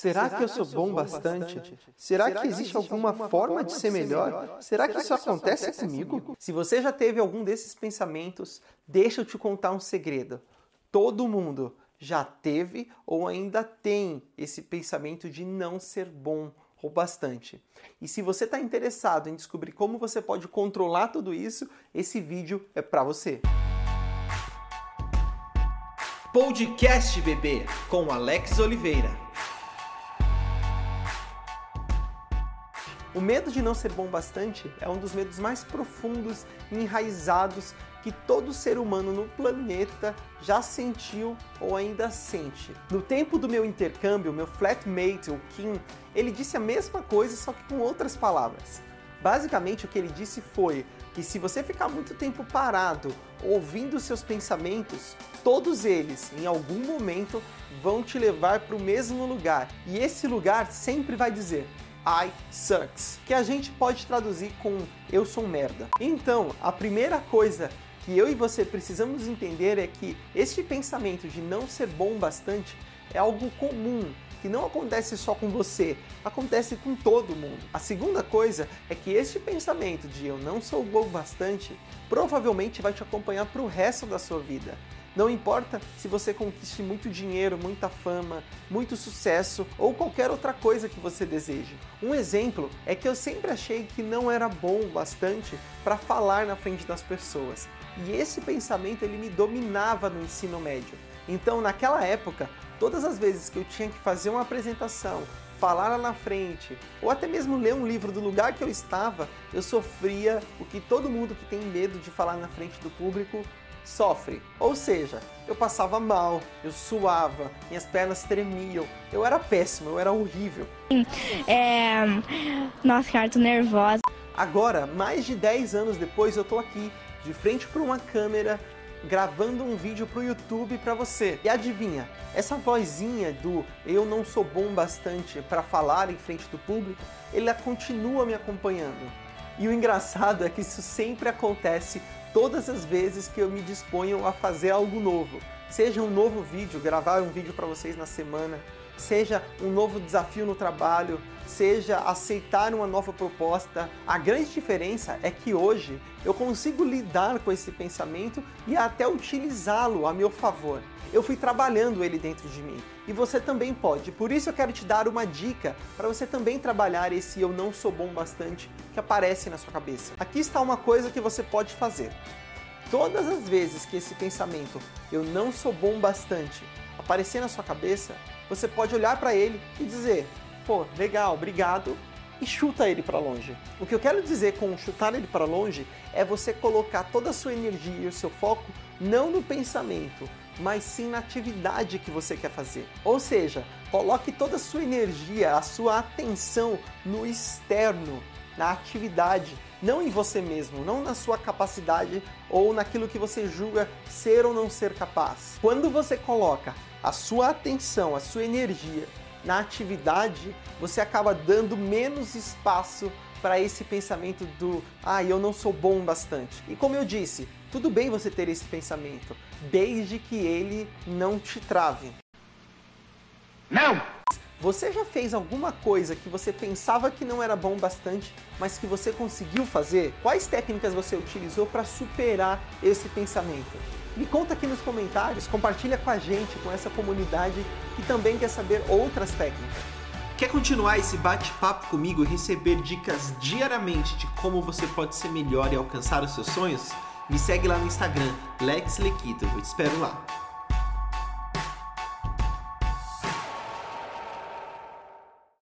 Será que eu sou bom bastante? Será que existe alguma forma de ser melhor? Será que isso acontece comigo? Se você já teve algum desses pensamentos, deixa eu te contar um segredo. Todo mundo já teve ou ainda tem esse pensamento de não ser bom ou bastante. E se você está interessado em descobrir como você pode controlar tudo isso, esse vídeo é para você. Podcast Bebê com Alex Oliveira. O medo de não ser bom bastante é um dos medos mais profundos e enraizados que todo ser humano no planeta já sentiu ou ainda sente. No tempo do meu intercâmbio, meu flatmate, o Kim, ele disse a mesma coisa, só que com outras palavras. Basicamente, o que ele disse foi que se você ficar muito tempo parado ouvindo seus pensamentos, todos eles, em algum momento, vão te levar para o mesmo lugar. E esse lugar sempre vai dizer: I sucks, que a gente pode traduzir com eu sou merda. Então, a primeira coisa que eu e você precisamos entender é que este pensamento de não ser bom bastante é algo comum, que não acontece só com você, acontece com todo mundo. A segunda coisa é que este pensamento de eu não sou bom bastante provavelmente vai te acompanhar para o resto da sua vida. Não importa se você conquiste muito dinheiro, muita fama, muito sucesso ou qualquer outra coisa que você deseje. Um exemplo é que eu sempre achei que não era bom bastante para falar na frente das pessoas. E esse pensamento ele me dominava no ensino médio. Então, naquela época, todas as vezes que eu tinha que fazer uma apresentação, falar lá na frente, ou até mesmo ler um livro do lugar que eu estava, eu sofria o que todo mundo que tem medo de falar na frente do público sofre. Ou seja, eu passava mal, eu suava, minhas pernas tremiam, eu era péssimo, eu era horrível. É... Nossa, cara, tô nervosa. Agora, mais de 10 anos depois, eu tô aqui, de frente para uma câmera, gravando um vídeo pro YouTube para você. E adivinha, essa vozinha do eu não sou bom bastante para falar em frente do público, ela continua me acompanhando. E o engraçado é que isso sempre acontece todas as vezes que eu me disponho a fazer algo novo. Seja um novo vídeo, gravar um vídeo para vocês na semana, seja um novo desafio no trabalho, seja aceitar uma nova proposta. A grande diferença é que hoje eu consigo lidar com esse pensamento e até utilizá-lo a meu favor. Eu fui trabalhando ele dentro de mim e você também pode. Por isso eu quero te dar uma dica para você também trabalhar esse eu não sou bom bastante que aparece na sua cabeça. Aqui está uma coisa que você pode fazer. Todas as vezes que esse pensamento eu não sou bom bastante aparecer na sua cabeça, você pode olhar para ele e dizer: pô, legal, obrigado, e chuta ele para longe. O que eu quero dizer com chutar ele para longe é você colocar toda a sua energia e o seu foco não no pensamento, mas sim na atividade que você quer fazer. Ou seja, coloque toda a sua energia, a sua atenção no externo, na atividade, não em você mesmo, não na sua capacidade ou naquilo que você julga ser ou não ser capaz. Quando você coloca a sua atenção, a sua energia na atividade, você acaba dando menos espaço para esse pensamento do ah, eu não sou bom bastante. E como eu disse, tudo bem você ter esse pensamento, desde que ele não te trave. Não! Você já fez alguma coisa que você pensava que não era bom bastante, mas que você conseguiu fazer? Quais técnicas você utilizou para superar esse pensamento? Me conta aqui nos comentários, compartilha com a gente, com essa comunidade que também quer saber outras técnicas. Quer continuar esse bate-papo comigo e receber dicas diariamente de como você pode ser melhor e alcançar os seus sonhos? Me segue lá no Instagram, Lex Lequito. Eu te espero lá.